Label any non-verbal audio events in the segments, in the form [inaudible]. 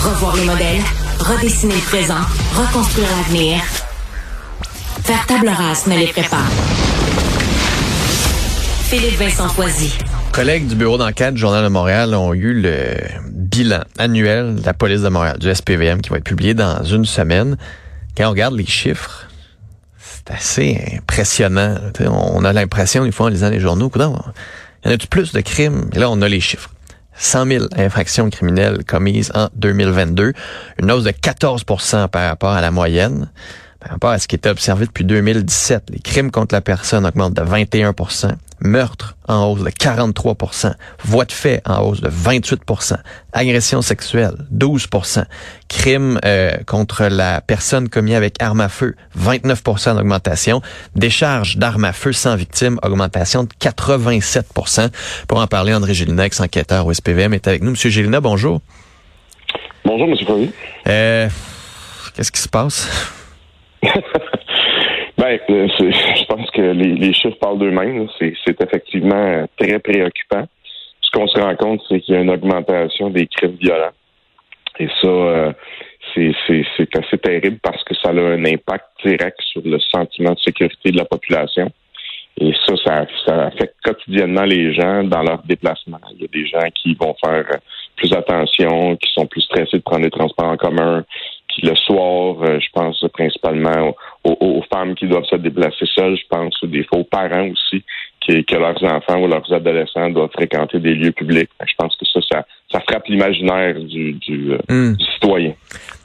Revoir les modèles, redessiner le présent, reconstruire l'avenir. Faire table rase ne les prépare. Philippe Vincent Foisy. Collègues du bureau d'enquête Journal de Montréal ont eu le bilan annuel de la police de Montréal, du SPVM, qui va être publié dans une semaine. Quand on regarde les chiffres, c'est assez impressionnant. on a l'impression, des fois, en lisant les journaux, il y en a plus de crimes? Et là, on a les chiffres. 100 000 infractions criminelles commises en 2022, une hausse de 14% par rapport à la moyenne. Par rapport à ce qui était observé depuis 2017, les crimes contre la personne augmentent de 21 meurtre en hausse de 43% voix de fait en hausse de 28% agression sexuelle 12% crimes euh, contre la personne commis avec arme à feu 29% d'augmentation, décharge d'armes à feu sans victime augmentation de 87% Pour en parler, André Gélinex, enquêteur au SPVM, est avec nous. Monsieur Gélina, bonjour. Bonjour, Monsieur Fabi. Euh, Qu'est-ce qui se passe? [laughs] je pense que les, chiffres parlent d'eux-mêmes. C'est effectivement très préoccupant. Ce qu'on se rend compte, c'est qu'il y a une augmentation des crimes violents. Et ça, euh, c'est assez terrible parce que ça a un impact direct sur le sentiment de sécurité de la population. Et ça, ça, ça affecte quotidiennement les gens dans leur déplacement. Il y a des gens qui vont faire plus attention, qui sont plus stressés de prendre les transports en commun, qui le soir, euh, je pense principalement aux, femmes qui doivent se déplacer seules, je pense des faux parents aussi, qui, que leurs enfants ou leurs adolescents doivent fréquenter des lieux publics. Je pense que ça, ça, ça frappe l'imaginaire du, du, euh, hmm. citoyen.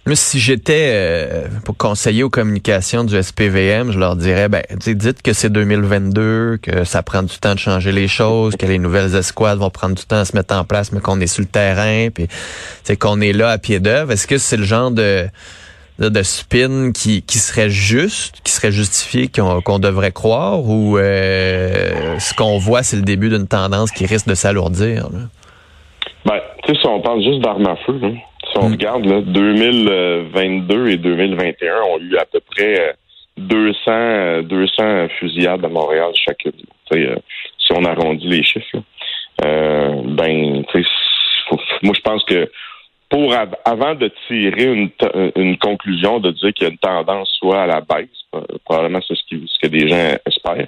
Mais si j'étais euh, pour conseiller aux communications du SPVM, je leur dirais, ben, dites que c'est 2022, que ça prend du temps de changer les choses, que les nouvelles escouades vont prendre du temps à se mettre en place, mais qu'on est sur le terrain, puis c'est qu'on est là à pied d'œuvre. Est-ce que c'est le genre de de spin qui, qui serait juste, qui serait justifié, qu'on devrait croire, ou euh, ce qu'on voit, c'est le début d'une tendance qui risque de s'alourdir? Ben, tu sais, si on parle juste d'armes à feu, si on hmm. regarde, là, 2022 et 2021 ont eu à peu près 200, 200 fusillades à Montréal chacune. Euh, si on arrondit les chiffres, euh, ben, moi, je pense que pour avant de tirer une, une conclusion de dire qu'il y a une tendance soit à la baisse, euh, probablement c'est ce, ce que des gens espèrent,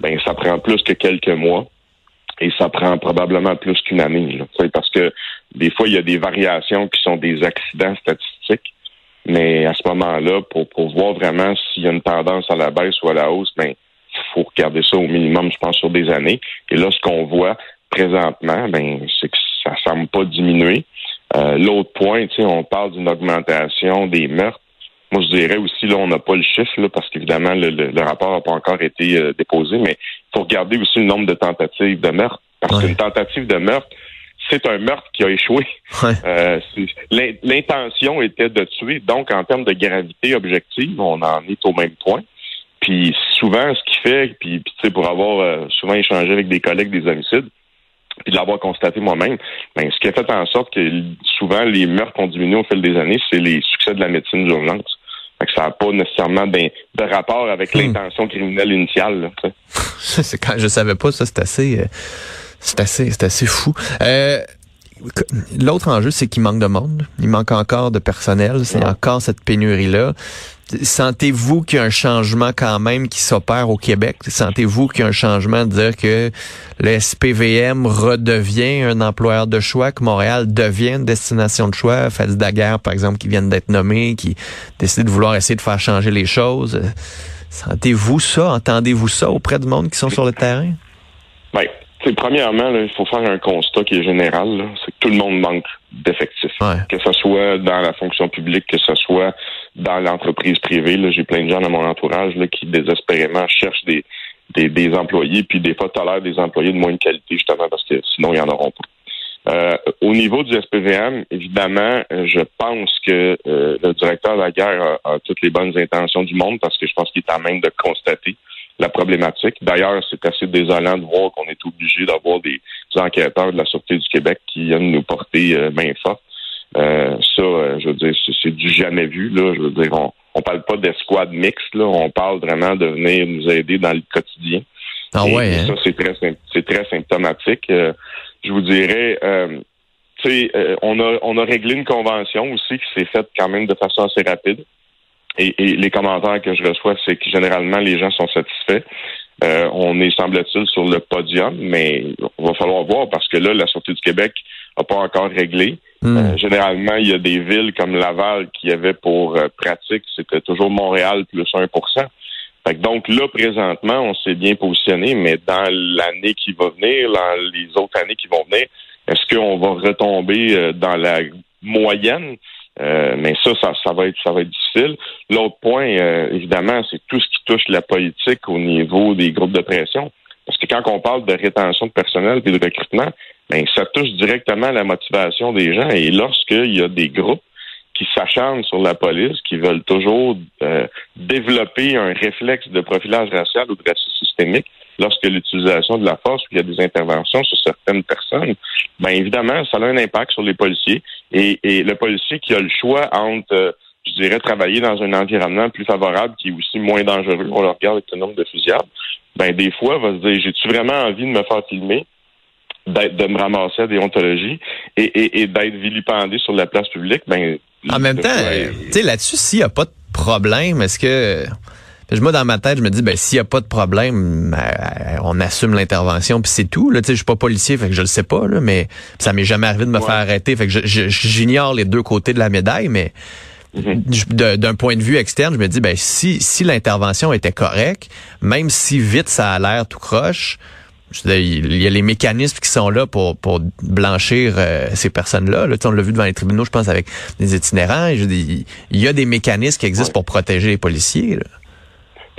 ben ça prend plus que quelques mois et ça prend probablement plus qu'une année. Là, parce que des fois, il y a des variations qui sont des accidents statistiques. Mais à ce moment-là, pour, pour voir vraiment s'il y a une tendance à la baisse ou à la hausse, ben, faut regarder ça au minimum, je pense, sur des années. Et là, ce qu'on voit présentement, ben, c'est que ça semble pas diminuer. Euh, l'autre point, on parle d'une augmentation des meurtres. Moi, je dirais aussi, là, on n'a pas le chiffre, là, parce qu'évidemment, le, rapport n'a pas encore été euh, déposé, mais il faut regarder aussi le nombre de tentatives de meurtre. Parce qu'une tentative de meurtre, c'est un meurtre qui a échoué. [laughs] Euh, l'intention était de tuer. Donc, en termes de gravité objective, on en est au même point. Puis souvent, ce qui fait, puis, puis pour avoir souvent échangé avec des collègues des homicides, puis de l'avoir constaté moi-même, ben, ce qui a fait en sorte que souvent les meurtres ont diminué au fil des années, c'est les succès de la médecine d'urgence. Fait que ça n'a pas nécessairement de, rapport avec hmm. l'intention criminelle initiale. [laughs] c'est quand je savais pas ça, c'est assez, euh, c'est assez, c'est assez fou. Euh, L'autre enjeu, c'est qu'il manque de monde. Il manque encore de personnel. C'est encore cette pénurie-là. Sentez-vous qu'il y a un changement quand même qui s'opère au Québec? Sentez-vous qu'il y a un changement de dire que le SPVM redevient un employeur de choix, que Montréal devient une destination de choix? Fadi Daguerre, par exemple, qui viennent d'être nommés, qui décide de vouloir essayer de faire changer les choses. Sentez-vous ça? Entendez-vous ça auprès du monde qui sont sur le terrain? Oui premièrement, il faut faire un constat qui est général, c'est que tout le monde manque d'effectifs. Que ce soit dans la fonction publique, que ce soit dans l'entreprise privée. J'ai plein de gens dans mon entourage qui désespérément cherchent des, des, employés, puis des fois tolèrent des employés de moins de qualité, justement, parce que sinon, ils en auront pas. Euh, au niveau du SPVM, évidemment, je pense que euh, le directeur de la guerre a, toutes les bonnes intentions du monde parce que je pense qu'il est en même de constater la problématique. D'ailleurs, c'est assez désolant de voir qu'on est obligé d'avoir des, enquêteurs de la Sûreté du Québec qui viennent nous porter euh, main forte. Euh, ça, euh, je veux dire, c'est du jamais vu. Là. Je veux dire, on, on parle pas d'escouade mixte, là. On parle vraiment de venir nous aider dans le quotidien. Ah ouais. Hein? Ça, c'est très, c'est très symptomatique. je vous dirais, euh, on a on a réglé une convention aussi qui s'est faite quand même de façon assez rapide. Et, les commentaires que je reçois, c'est que généralement les gens sont satisfaits. Euh, on est, semble-t-il, sur le podium, mais on va falloir voir parce que là, la Sûreté du Québec n'a pas encore réglé. Hmm. Euh, généralement, il y a des villes comme Laval qui avaient pour pratique, c'était toujours Montréal plus 1% donc là, présentement, on s'est bien positionné, mais dans l'année qui va venir, dans les autres années qui vont venir, est-ce qu'on va retomber euh, dans la moyenne? Euh, mais ça, ça, va être ça va être difficile. L'autre point, euh, évidemment, c'est tout ce qui touche la politique au niveau des groupes de pression. Parce que quand on parle de rétention de personnel et de recrutement, ben, ça touche directement la motivation des gens. Et lorsqu'il y a des groupes qui s'acharnent sur la police, qui veulent toujours euh, développer un réflexe de profilage racial ou de racisme systémique lorsque l'utilisation de la force ou il y a des interventions sur certaines personnes, bien évidemment, ça a un impact sur les policiers. Et, le policier qui a le choix entre, euh, je dirais, travailler dans un environnement plus favorable qui est aussi moins dangereux, on le regarde avec le nombre de fusillades, ben des fois, va se dire, j'ai-tu vraiment envie de me faire filmer? de me ramasser à des ontologies et, et d'être vilipendé sur la place publique, ben en même temps, tu sais, là-dessus, s'il n'y a pas de problème, est-ce que... Moi, dans ma tête, je me dis, ben, s'il n'y a pas de problème, ben, on assume l'intervention, puis c'est tout. Là, tu sais, je suis pas policier, fait que je le sais pas, là, mais ça m'est jamais arrivé de me faire arrêter, fait que j'ignore les deux côtés de la médaille, mais mm-hmm. d'un point de vue externe, je me dis, ben, si, si l'intervention était correcte, même si vite ça a l'air tout croche, il y a les mécanismes qui sont là pour, pour blanchir euh, ces personnes-là. Là, on l'a vu devant les tribunaux, je pense, avec des itinérants. il y a des mécanismes qui existent pour protéger les policiers.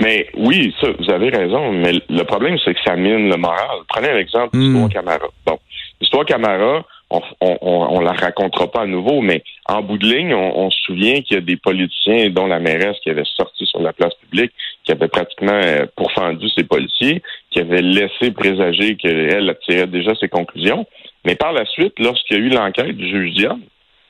Mais oui, ça, vous avez raison. Mais le problème, c'est que ça mine le moral. Prenez l'exemple de l'histoire hmm. Camara. Bon, l'histoire Camara, on, on, on, la racontera pas à nouveau, mais en bout de ligne, on, se souvient qu'il y a des politiciens, dont la mairesse, qui avait sorti sur la place publique, qui avait pratiquement euh, pourfendu ses policiers, qui avait laissé présager qu'elle tirait déjà ses conclusions. Mais par la suite, lorsqu'il y a eu l'enquête du juge Dion,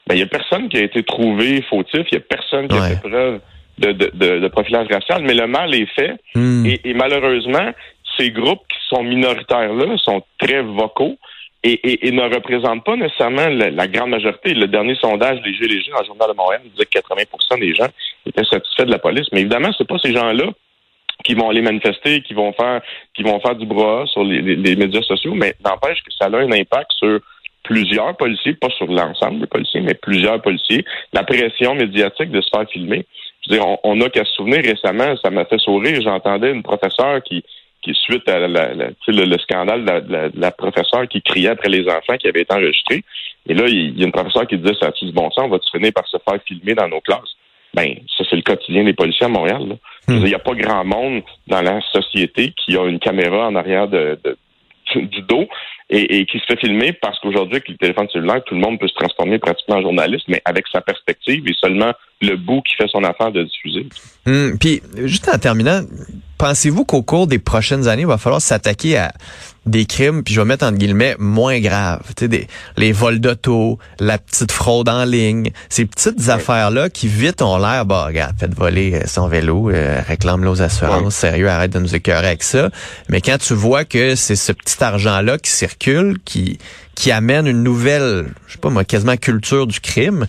ben, il n'y a personne qui a été trouvé fautif, il n'y a personne qui a fait preuve de, de, de, profilage racial, mais le mal est fait. Hmm. Et, et malheureusement, ces groupes qui sont minoritaires-là sont très vocaux et, ne représente pas nécessairement la, grande majorité. Le dernier sondage des Gilets jaunes dans le Journal de Montréal disait que 80% des gens étaient satisfaits de la police. Mais évidemment, c'est pas ces gens-là qui vont aller manifester, qui vont faire, qui vont faire du bras sur les, médias sociaux, mais n'empêche que ça a un impact sur plusieurs policiers, pas sur l'ensemble des policiers, mais plusieurs policiers. La pression médiatique de se faire filmer. Je veux dire, on, on a qu'à se souvenir récemment, ça m'a fait sourire, j'entendais une professeure qui, qui suite à la, le, scandale de la, professeure qui criait après les enfants qui avaient été enregistrés. Et là, il y a une professeure qui disait, ça a-tu du bon sens, on va-tu finir par se faire filmer dans nos classes? Ben, ça, c'est le quotidien des policiers à Montréal. Hmm. Il n'y a pas grand monde dans la société qui a une caméra en arrière de, du dos et, qui se fait filmer parce qu'aujourd'hui, avec le téléphone cellulaire, tout le monde peut se transformer pratiquement en journaliste, mais avec sa perspective et seulement le bout qui fait son affaire de diffuser. Hmm. puis, juste en terminant, pensez-vous qu'au cours des prochaines années, il va falloir s'attaquer à des crimes, puis je vais mettre entre guillemets, moins graves. Tu sais, des, les vols d'auto, la petite fraude en ligne, ces petites affaires-là qui vite ont l'air, bah regarde, faites voler euh, son vélo, euh, réclame-le aux assurances, sérieux, arrête de nous écœurer avec ça. Mais quand tu vois que c'est ce petit argent-là qui circule, qui qui amène une nouvelle, je sais pas moi, quasiment culture du crime,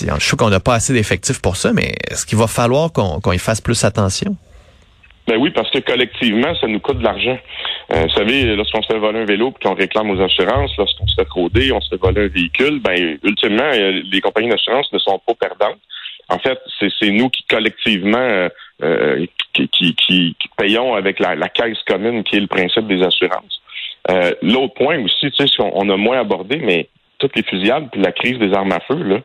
je trouve qu'on n'a pas assez d'effectifs pour ça, mais est-ce qu'il va falloir qu'on y fasse plus attention? Ben oui, parce que collectivement, ça nous coûte de l'argent. Euh, vous savez, lorsqu'on se fait voler un vélo puis qu'on réclame aux assurances, lorsqu'on se fait frauder, on se fait voler un véhicule, ben ultimement, euh, les compagnies d'assurance ne sont pas perdantes. En fait, c'est nous qui collectivement euh, qui, qui, qui, payons avec la, la, caisse commune qui est le principe des assurances. L'autre point aussi, tu sais, on a moins abordé, mais toutes les fusillades puis la crise des armes à feu, là,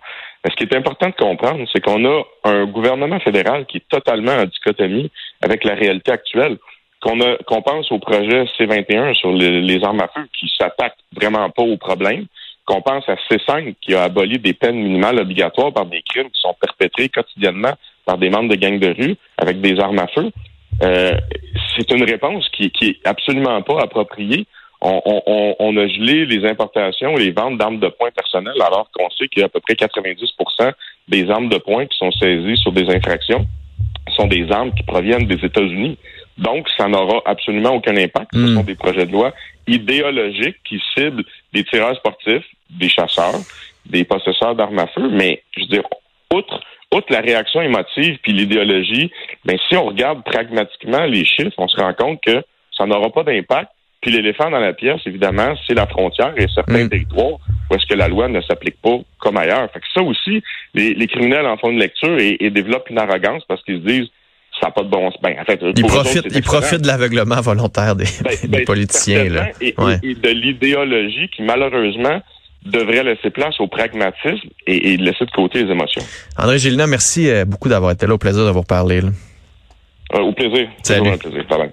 ce qui est important de comprendre, c'est qu'on a un gouvernement fédéral qui est totalement en dichotomie avec la réalité actuelle. Qu'on pense au projet C21 sur les, armes à feu qui s'attaque vraiment pas au problème, qu'on pense à C5 qui a aboli des peines minimales obligatoires par des crimes qui sont perpétrés quotidiennement par des membres de gangs de rue avec des armes à feu. Euh, c'est une réponse qui, qui est absolument pas appropriée on, a gelé les importations et les ventes d'armes de poing personnelles, alors qu'on sait qu'il y a à peu près 90% des armes de poing qui sont saisies sur des infractions sont des armes qui proviennent des États-Unis. Donc, ça n'aura absolument aucun impact. Ce hmm. sont des projets de loi idéologiques qui ciblent des tireurs sportifs, des chasseurs, des possesseurs d'armes à feu, mais je veux dire, outre, outre la réaction émotive puis l'idéologie, ben si on regarde pragmatiquement les chiffres, on se rend compte que ça n'aura pas d'impact. Puis l'éléphant dans la pièce, évidemment, c'est la frontière et certains Mm. territoires où est-ce que la loi ne s'applique pas comme ailleurs. Fait que ça aussi, les, les criminels en font une lecture et, et développent une arrogance parce qu'ils se disent ça n'a pas de bon sens. Ben, en fait, Ils profitent, excellent. profitent de l'aveuglement volontaire des, Ben, [laughs] des ben, politiciens. Là. Et, Ouais. et- et de l'idéologie qui, malheureusement, devrait laisser place au pragmatisme et, et laisser de côté les émotions. André Gélina, merci euh, beaucoup d'avoir été là. Au plaisir de vous reparler. là. Euh, au plaisir. Salut. Toujours un plaisir. Bye bye.